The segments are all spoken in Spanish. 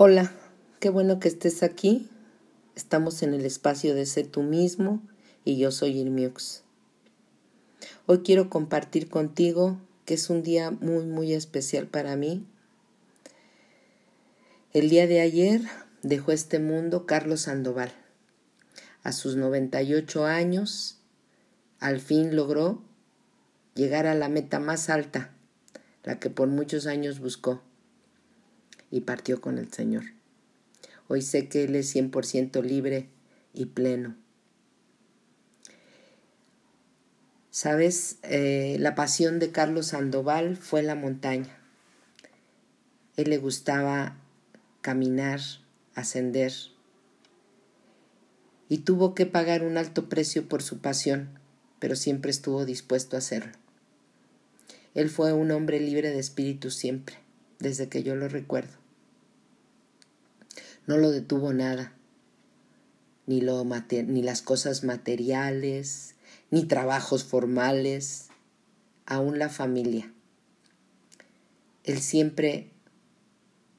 Hola, qué bueno que estés aquí. Estamos en el espacio de Sé tú mismo y yo soy Irmiux. Hoy quiero compartir contigo que es un día muy, muy especial para mí. El día de ayer dejó este mundo Carlos Sandoval. A sus 98 años, al fin logró llegar a la meta más alta, la que por muchos años buscó y partió con el Señor. Hoy sé que Él es 100% libre y pleno. Sabes, eh, la pasión de Carlos Sandoval fue la montaña. Él le gustaba caminar, ascender, y tuvo que pagar un alto precio por su pasión, pero siempre estuvo dispuesto a hacerlo. Él fue un hombre libre de espíritu siempre, desde que yo lo recuerdo. No lo detuvo nada, ni, las cosas materiales, ni trabajos formales, aún la familia. Él siempre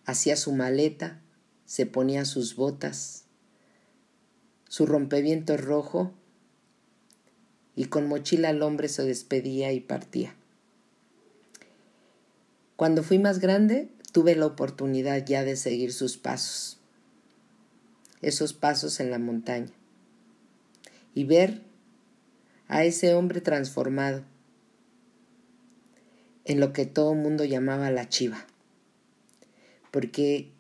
hacía su maleta, se ponía sus botas, su rompeviento rojo y con mochila al hombre se despedía y partía. Cuando fui más grande, tuve la oportunidad ya de seguir sus pasos. Esos pasos en la montaña. Y ver a ese hombre transformado en lo que todo el mundo llamaba la chiva, porque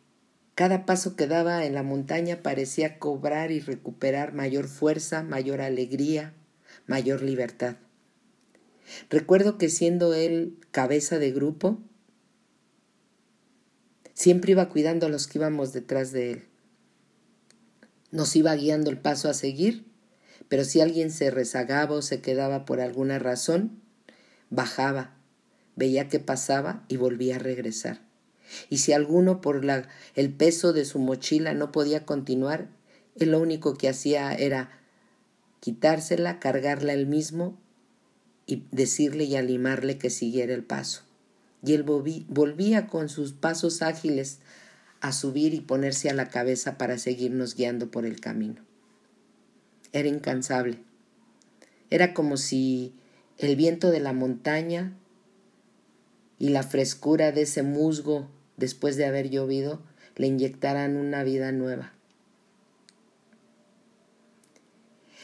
cada paso que daba en la montaña parecía cobrar y recuperar mayor fuerza, mayor alegría, mayor libertad. Recuerdo que siendo él cabeza de grupo, siempre iba cuidando a los que íbamos detrás de él nos iba guiando el paso a seguir, pero si alguien se rezagaba o se quedaba por alguna razón, bajaba, veía qué pasaba y volvía a regresar. Y si alguno por la, el peso de su mochila no podía continuar, él lo único que hacía era quitársela, cargarla él mismo y decirle y animarle que siguiera el paso. Y él volvía con sus pasos ágiles a subir y ponerse a la cabeza para seguirnos guiando por el camino. Era incansable. Era como si el viento de la montaña y la frescura de ese musgo después de haber llovido le inyectaran una vida nueva.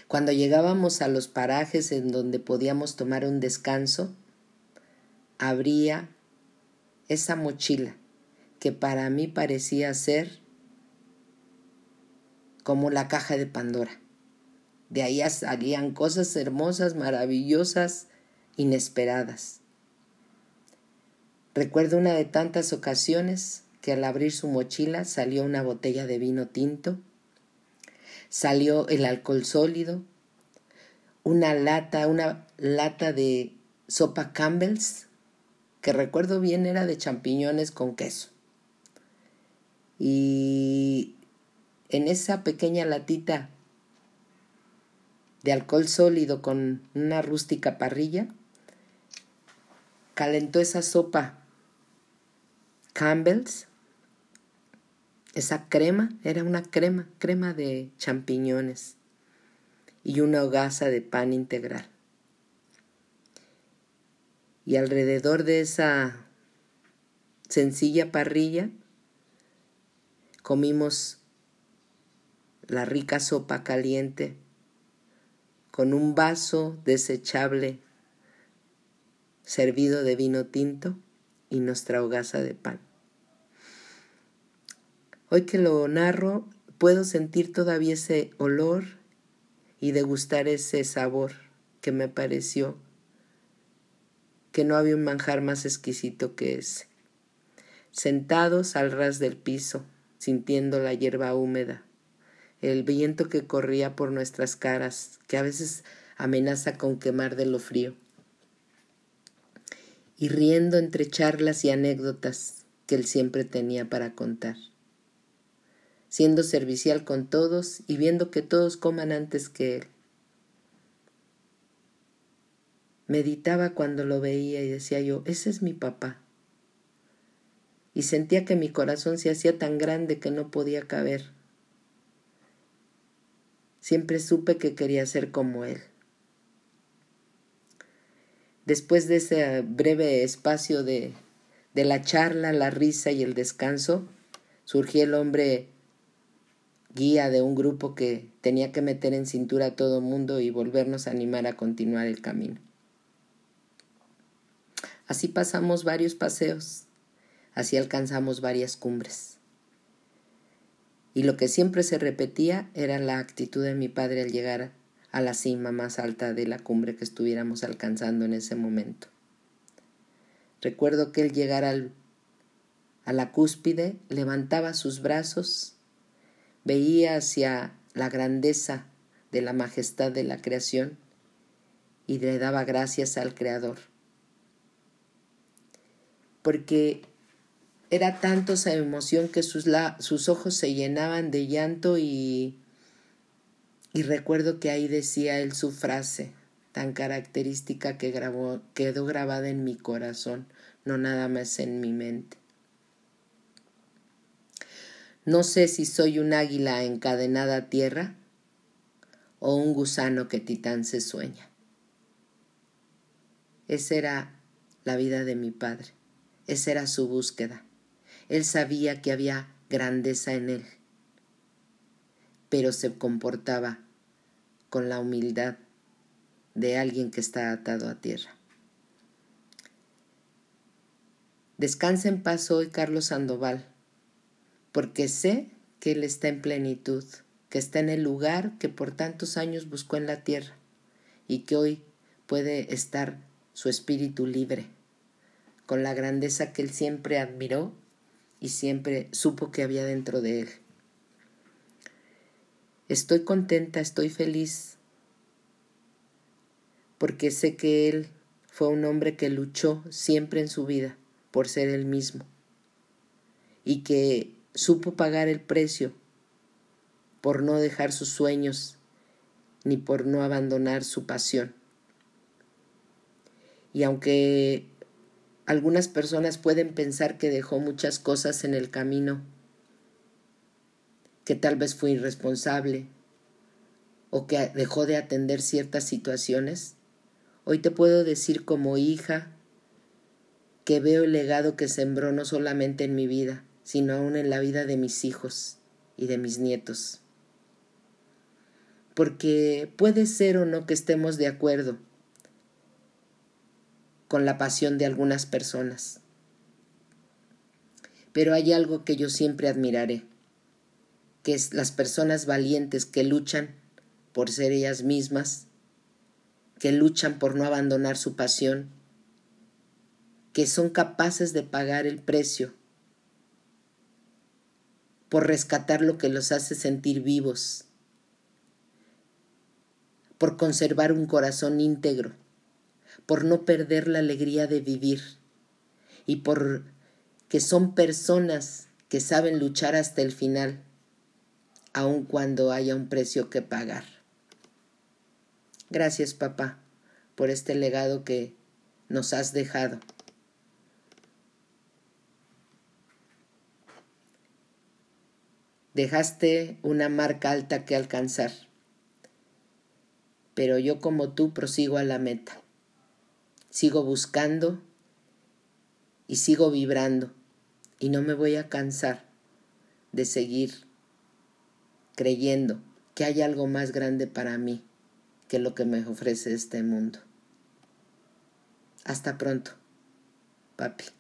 Cuando llegábamos a los parajes en donde podíamos tomar un descanso, abría esa mochila que para mí parecía ser como la caja de Pandora. De ahí salían cosas hermosas, maravillosas, inesperadas. Recuerdo una de tantas ocasiones que al abrir su mochila salió una botella de vino tinto, salió el alcohol sólido, una lata, una lata de sopa Campbell's, que recuerdo bien era de champiñones con queso. Y en esa pequeña latita de alcohol sólido con una rústica parrilla, calentó esa sopa Campbell's, esa crema, era una crema, crema de champiñones y una hogaza de pan integral. Y alrededor de esa sencilla parrilla Comimos la rica sopa caliente con un vaso desechable servido de vino tinto y nuestra hogaza de pan. Hoy que lo narro, puedo sentir todavía ese olor y degustar ese sabor que me pareció que no había un manjar más exquisito que ese. Sentados al ras del piso, sintiendo la hierba húmeda, el viento que corría por nuestras caras, que a veces amenaza con quemar de lo frío, y riendo entre charlas y anécdotas que él siempre tenía para contar, siendo servicial con todos y viendo que todos coman antes que él. Meditaba cuando lo veía y decía yo, ese es mi papá. y sentía que mi corazón se hacía tan grande que no podía caber. Siempre supe que quería ser como él. Después de ese breve espacio de, de la charla, la risa y el descanso, surgió el hombre guía de un grupo que tenía que meter en cintura a todo mundo y volvernos a animar a continuar el camino. Así pasamos varios paseos, así alcanzamos varias cumbres. Y lo que siempre se repetía era la actitud de mi padre al llegar a la cima más alta de la cumbre que estuviéramos alcanzando en ese momento. Recuerdo que él llegar a la cúspide levantaba sus brazos, veía hacia la grandeza de la majestad de la creación y le daba gracias al Creador. Porque era tanto esa emoción que sus, sus ojos se llenaban de llanto y y recuerdo que ahí decía él su frase tan característica que grabó, quedó grabada en mi corazón, no nada más en mi mente. No sé si soy un águila encadenada a tierra o un gusano que titán se sueña. Esa era la vida de mi padre, esa era su búsqueda. Él sabía que había grandeza en él, pero se comportaba con la humildad de alguien que está atado a tierra. Descansa en paz hoy Carlos Sandoval, porque sé que Él está en plenitud, que está en el lugar que por tantos años buscó en la tierra y que hoy puede estar su espíritu libre, con la grandeza que Él siempre admiró y siempre supo que había dentro de Él. Estoy contenta, estoy feliz, porque sé que Él fue un hombre que luchó siempre en su vida por ser Él mismo y que supo pagar el precio por no dejar sus sueños ni por no abandonar su pasión. Y aunque algunas personas pueden pensar que dejó muchas cosas en el camino, que tal vez fue irresponsable o que dejó de atender ciertas situaciones, hoy te puedo decir como hija que veo el legado que sembró no solamente en mi vida, sino aún en la vida de mis hijos y de mis nietos. Porque puede ser o no que estemos de acuerdo con la pasión de algunas personas, pero hay algo que yo siempre admiraré que es las personas valientes que luchan por ser ellas mismas, que luchan por no abandonar su pasión, que son capaces de pagar el precio por rescatar lo que los hace sentir vivos, por conservar un corazón íntegro, por no perder la alegría de vivir y por que son personas que saben luchar hasta el final aun cuando haya un precio que pagar. Gracias, papá, por este legado que nos has dejado. Dejaste una marca alta que alcanzar, pero yo como tú prosigo a la meta. Sigo buscando y sigo vibrando y no me voy a cansar de seguir creyendo que hay algo más grande para mí que lo que me ofrece este mundo. Hasta pronto, papi.